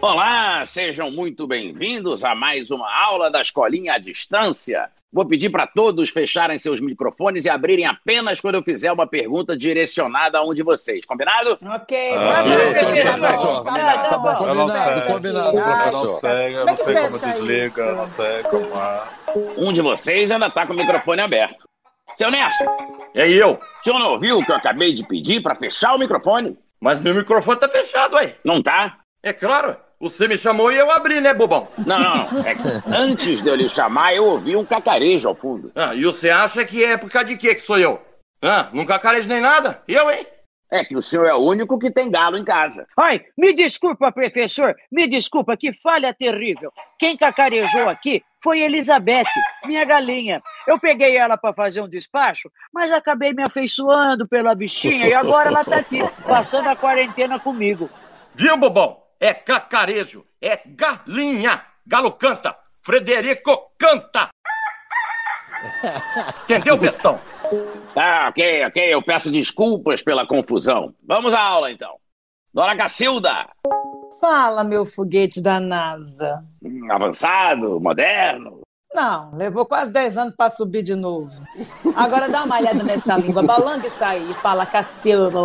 Olá, sejam muito bem-vindos a mais uma aula da Escolinha à Distância. Vou pedir para todos fecharem seus microfones e abrirem apenas quando eu fizer uma pergunta direcionada a um de vocês. Combinado? Ok, Ah, professor. professor. Tá Tá bom, bom, tá bom. combinado, combinado, professor. Não Como é não sei como desliga, não sei como é. Um de vocês ainda está com o microfone aberto. Seu E aí eu? o senhor não ouviu o que eu acabei de pedir para fechar o microfone? Mas meu microfone tá fechado, aí. Não tá? É claro, você me chamou e eu abri, né, bobão? Não, não, não. É que antes de eu lhe chamar, eu ouvi um cacarejo ao fundo. Ah, e você acha que é por causa de quê que sou eu? Ah, nunca carejo nem nada? Eu, hein? É que o senhor é o único que tem galo em casa. Ai, me desculpa, professor, me desculpa, que falha terrível. Quem cacarejou aqui foi Elizabeth, minha galinha. Eu peguei ela para fazer um despacho, mas acabei me afeiçoando pela bichinha e agora ela tá aqui, passando a quarentena comigo. Viu, bobão? É cacarejo, é galinha. Galo canta, Frederico canta. Entendeu, bestão? Tá, ok, ok. Eu peço desculpas pela confusão. Vamos à aula, então. Dona Cacilda, Fala, meu foguete da NASA. hum, avançado, moderno. Não, levou quase 10 anos para subir de novo. Agora dá uma olhada nessa língua, balanga isso aí, fala Cacilda.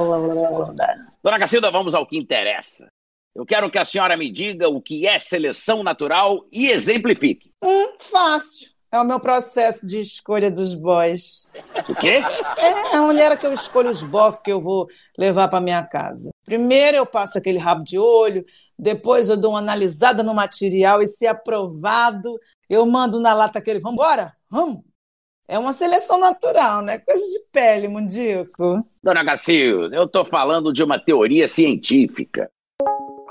Dona Cacilda, vamos ao que interessa. Eu quero que a senhora me diga o que é seleção natural e exemplifique. Hum, fácil. É o meu processo de escolha dos boys. O quê? É a maneira que eu escolho os bofs que eu vou levar para minha casa. Primeiro eu passo aquele rabo de olho, depois eu dou uma analisada no material e se aprovado, eu mando na lata aquele, vambora, vamos. É uma seleção natural, né? Coisa de pele, mundico. Dona Cacilda, eu estou falando de uma teoria científica.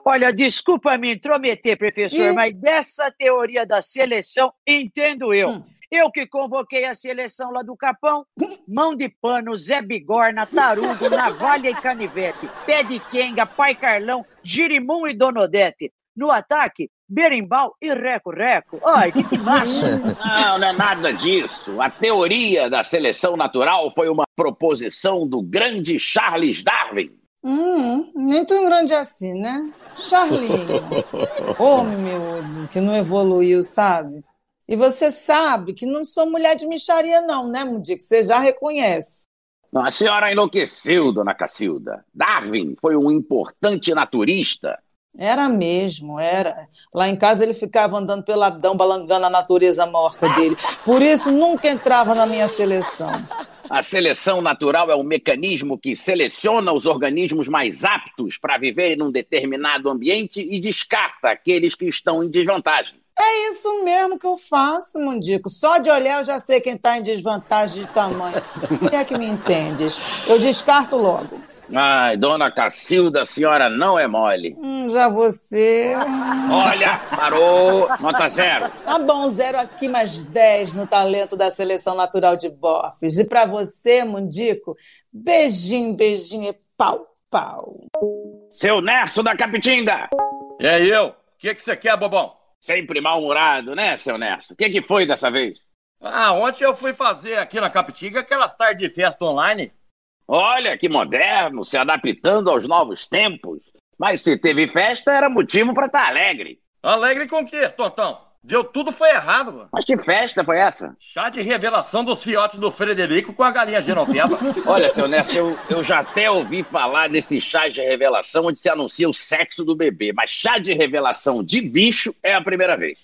Olha, desculpa me intrometer, professor, Ih. mas dessa teoria da seleção entendo eu. Hum. Eu que convoquei a seleção lá do Capão, mão de pano, Zé Bigorna, Tarugo, Navalha e Canivete, Pé de Quenga, Pai Carlão, Girimum e Donodete. No ataque, Berimbau e Reco-Reco. Ai, que massa! Não, não é nada disso. A teoria da seleção natural foi uma proposição do grande Charles Darwin. Hum, nem tão grande assim, né? Charlinho. Ô, meu, que não evoluiu, sabe? E você sabe que não sou mulher de micharia, não, né, Mudico? Você já reconhece. Não, A senhora enlouqueceu, dona Cacilda. Darwin foi um importante naturista. Era mesmo, era. Lá em casa ele ficava andando peladão, balangando a natureza morta dele. Por isso nunca entrava na minha seleção. A seleção natural é um mecanismo que seleciona os organismos mais aptos para viver em um determinado ambiente e descarta aqueles que estão em desvantagem. É isso mesmo que eu faço, Mundico. Só de olhar eu já sei quem está em desvantagem de tamanho. Se é que me entendes. Eu descarto logo. Ai, dona Cacilda, a senhora não é mole. Hum, já você. Olha, parou, nota zero. Tá bom, zero aqui, mais 10 no talento da seleção natural de bofes. E pra você, Mundico, beijinho, beijinho e pau, pau. Seu Nerso da Capitinga. E aí eu? O que que você quer, bobão? Sempre mal-humorado, né, seu Nerso? O que, que foi dessa vez? Ah, ontem eu fui fazer aqui na Capitinga aquelas tardes de festa online. Olha que moderno, se adaptando aos novos tempos. Mas se teve festa, era motivo para estar alegre. Alegre com o quê, Tontão? Deu tudo foi errado, mano. Mas que festa foi essa? Chá de revelação dos fiotes do Frederico com a galinha genoveva. Olha, seu Nerso, eu, eu já até ouvi falar desse chá de revelação onde se anuncia o sexo do bebê, mas chá de revelação de bicho é a primeira vez.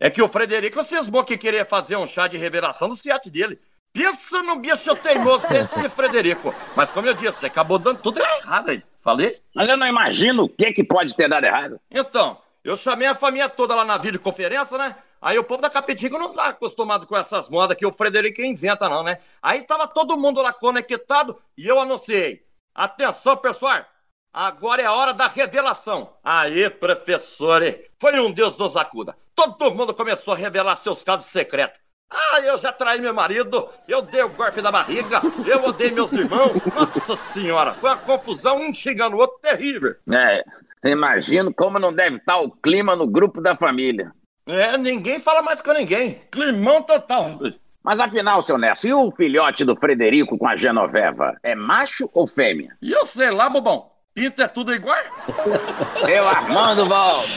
É que o Frederico cismou que queria fazer um chá de revelação do Fiat dele. Pensa no bicho teimoso desse Frederico. Mas como eu disse, você acabou dando tudo errado aí. Falei? Mas eu não imagino o que, que pode ter dado errado. Então, eu chamei a família toda lá na videoconferência, né? Aí o povo da Capitinga não tá acostumado com essas modas que o Frederico inventa, não, né? Aí tava todo mundo lá conectado e eu anunciei. Atenção, pessoal! Agora é a hora da revelação. Aí, professor, foi um Deus nos acuda. Todo mundo começou a revelar seus casos secretos. Ah, eu já traí meu marido, eu dei o golpe na barriga, eu odeio meus irmãos. Nossa senhora, foi uma confusão, um xingando o outro terrível. É, imagino como não deve estar o clima no grupo da família. É, ninguém fala mais com ninguém. Climão total. Mas afinal, seu Nerso, e o filhote do Frederico com a Genoveva? É macho ou fêmea? E eu sei lá, bobão. Pinto é tudo igual? Seu Armando volta.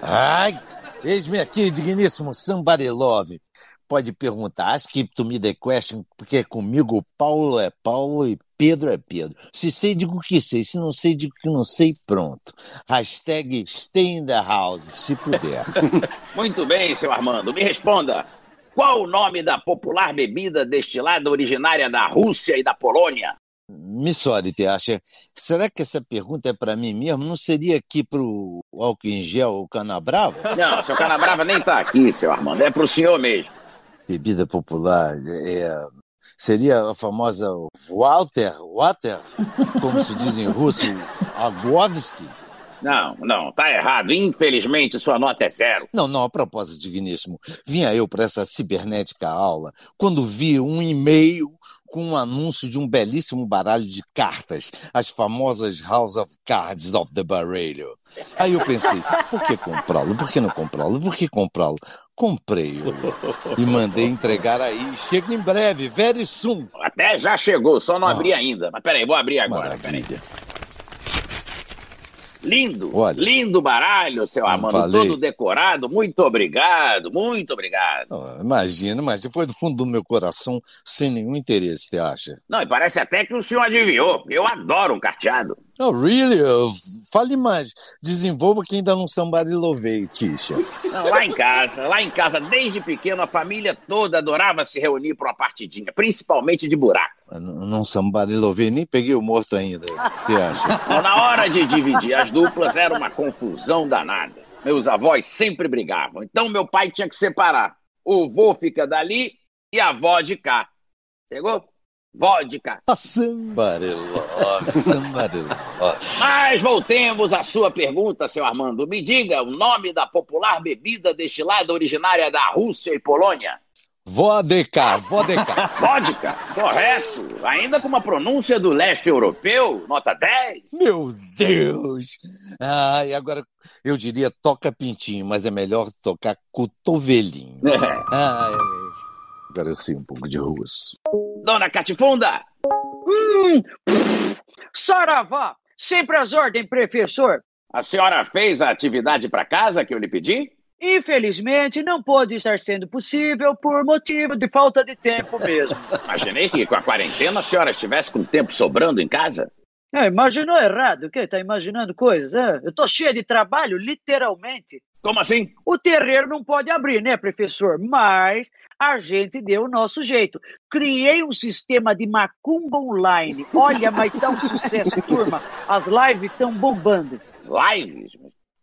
Ai, eis-me aqui, digníssimo Somebody Love. Pode perguntar, ask to me the question, porque comigo Paulo é Paulo e Pedro é Pedro. Se sei, digo que sei. Se não sei, digo que não sei. Pronto. Hashtag stay in the house, se puder. Muito bem, seu Armando. Me responda. Qual o nome da popular bebida destilada originária da Rússia e da Polônia? Me sorry, te acha? Será que essa pergunta é para mim mesmo? Não seria aqui pro álcool em gel, o Canabrava? Não, seu Canabrava nem tá aqui, seu Armando. É pro senhor mesmo. Bebida popular, é, seria a famosa Walter, Water, como se diz em russo, Aglovski? Não, não, tá errado. Infelizmente, sua nota é zero. Não, não, a propósito, digníssimo. Vinha eu para essa cibernética aula quando vi um e-mail com um anúncio de um belíssimo baralho de cartas, as famosas House of Cards of the Baralho. Aí eu pensei, por que comprá-lo? Por que não comprá-lo? Por que comprá-lo? Comprei-o e mandei entregar aí. Chega em breve, very soon. Até já chegou, só não abri ainda. Mas peraí, vou abrir agora. Peraí. Lindo, Olha. lindo baralho, seu Armando, falei. todo decorado. Muito obrigado, muito obrigado. Oh, imagina, imagina, foi do fundo do meu coração, sem nenhum interesse, você acha? Não, e parece até que o senhor adivinhou, eu adoro um carteado. Oh, really? Fale mais. Desenvolva que ainda não sambarilowei, Tisha. Não, lá em casa, lá em casa, desde pequeno, a família toda adorava se reunir para uma partidinha, principalmente de buraco. Não não sambarilowei, nem peguei o morto ainda, você acha? Na hora de dividir as duplas, era uma confusão danada. Meus avós sempre brigavam, então meu pai tinha que separar. O vô fica dali e a avó de cá. Pegou? Vó de sambarilove. Mas voltemos à sua pergunta, seu Armando. Me diga o nome da popular bebida destilada originária da Rússia e Polônia. Vodka, vodka. Vodka, correto. Ainda com uma pronúncia do leste europeu, nota 10. Meu Deus! Ah, e agora eu diria toca pintinho, mas é melhor tocar cotovelinho. Ah, agora eu sei um pouco de russo. Dona Catifunda, Hum, pff, saravá, sempre às ordens, professor. a senhora fez a atividade para casa que eu lhe pedi? Infelizmente, não pôde estar sendo possível por motivo de falta de tempo mesmo. Imaginei que com a quarentena a senhora estivesse com tempo sobrando em casa. É, imaginou errado, o quê? Tá imaginando coisas? É, eu tô cheio de trabalho, literalmente. Como assim? O terreiro não pode abrir, né, professor? Mas a gente deu o nosso jeito. Criei um sistema de macumba online. Olha, mas tá um sucesso, turma. As lives estão bombando. Lives?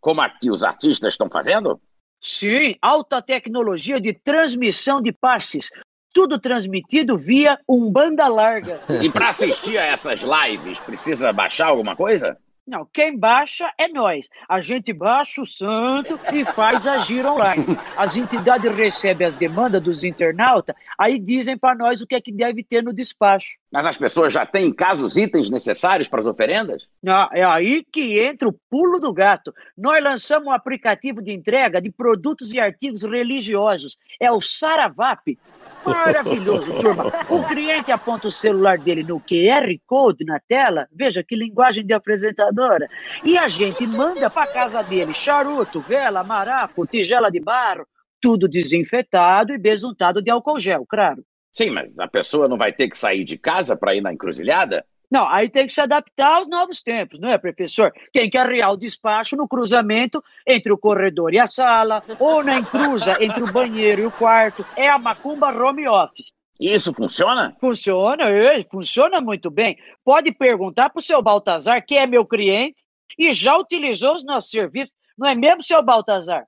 Como aqui os artistas estão fazendo? Sim, alta tecnologia de transmissão de passes. Tudo transmitido via um banda larga. E para assistir a essas lives, precisa baixar alguma coisa? Não, quem baixa é nós. A gente baixa o santo e faz agir online. As entidades recebem as demandas dos internautas, aí dizem para nós o que é que deve ter no despacho. Mas as pessoas já têm em casa os itens necessários para as oferendas? Ah, é aí que entra o pulo do gato. Nós lançamos um aplicativo de entrega de produtos e artigos religiosos. É o Saravap. Maravilhoso, turma. O cliente aponta o celular dele no QR Code na tela, veja que linguagem de apresentadora, e a gente manda para casa dele charuto, vela, maraco, tigela de barro, tudo desinfetado e besuntado de álcool gel, claro. Sim, mas a pessoa não vai ter que sair de casa para ir na encruzilhada? Não, aí tem que se adaptar aos novos tempos, não é, professor? Tem que arrear o despacho no cruzamento entre o corredor e a sala, ou na encruza entre o banheiro e o quarto. É a macumba home office. Isso funciona? Funciona, é, funciona muito bem. Pode perguntar para o seu Baltazar, que é meu cliente, e já utilizou os nossos serviços. Não é mesmo, seu Baltazar?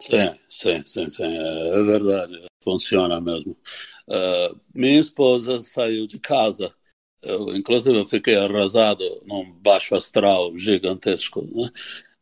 Sim, sim, sim, sim, é verdade, funciona mesmo. Uh, minha esposa saiu de casa, eu, inclusive eu fiquei arrasado num baixo astral gigantesco. Né?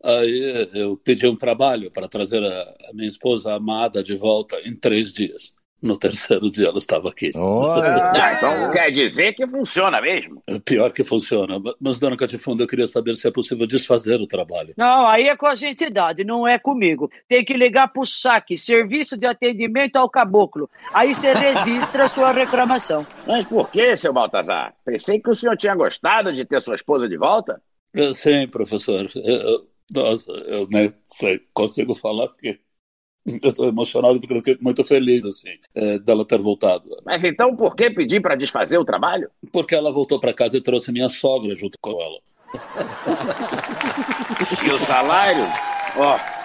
Aí eu pedi um trabalho para trazer a, a minha esposa amada de volta em três dias. No terceiro dia ela estava aqui. Olha, Ah, então quer dizer que funciona mesmo. É Pior que funciona. Mas, dona Catifunda, eu queria saber se é possível desfazer o trabalho. Não, aí é com as entidades, não é comigo. Tem que ligar para o SAC, Serviço de Atendimento ao Caboclo. Aí você registra a sua reclamação. Mas por que, seu Baltazar? Pensei que o senhor tinha gostado de ter sua esposa de volta. Sim, professor. Eu, nossa, eu nem sei, consigo falar porque eu estou emocionado porque eu fiquei muito feliz assim é, dela ter voltado. Mas então por que pedir para desfazer o trabalho? Porque ela voltou para casa e trouxe minha sogra junto com ela. e o salário? Ó,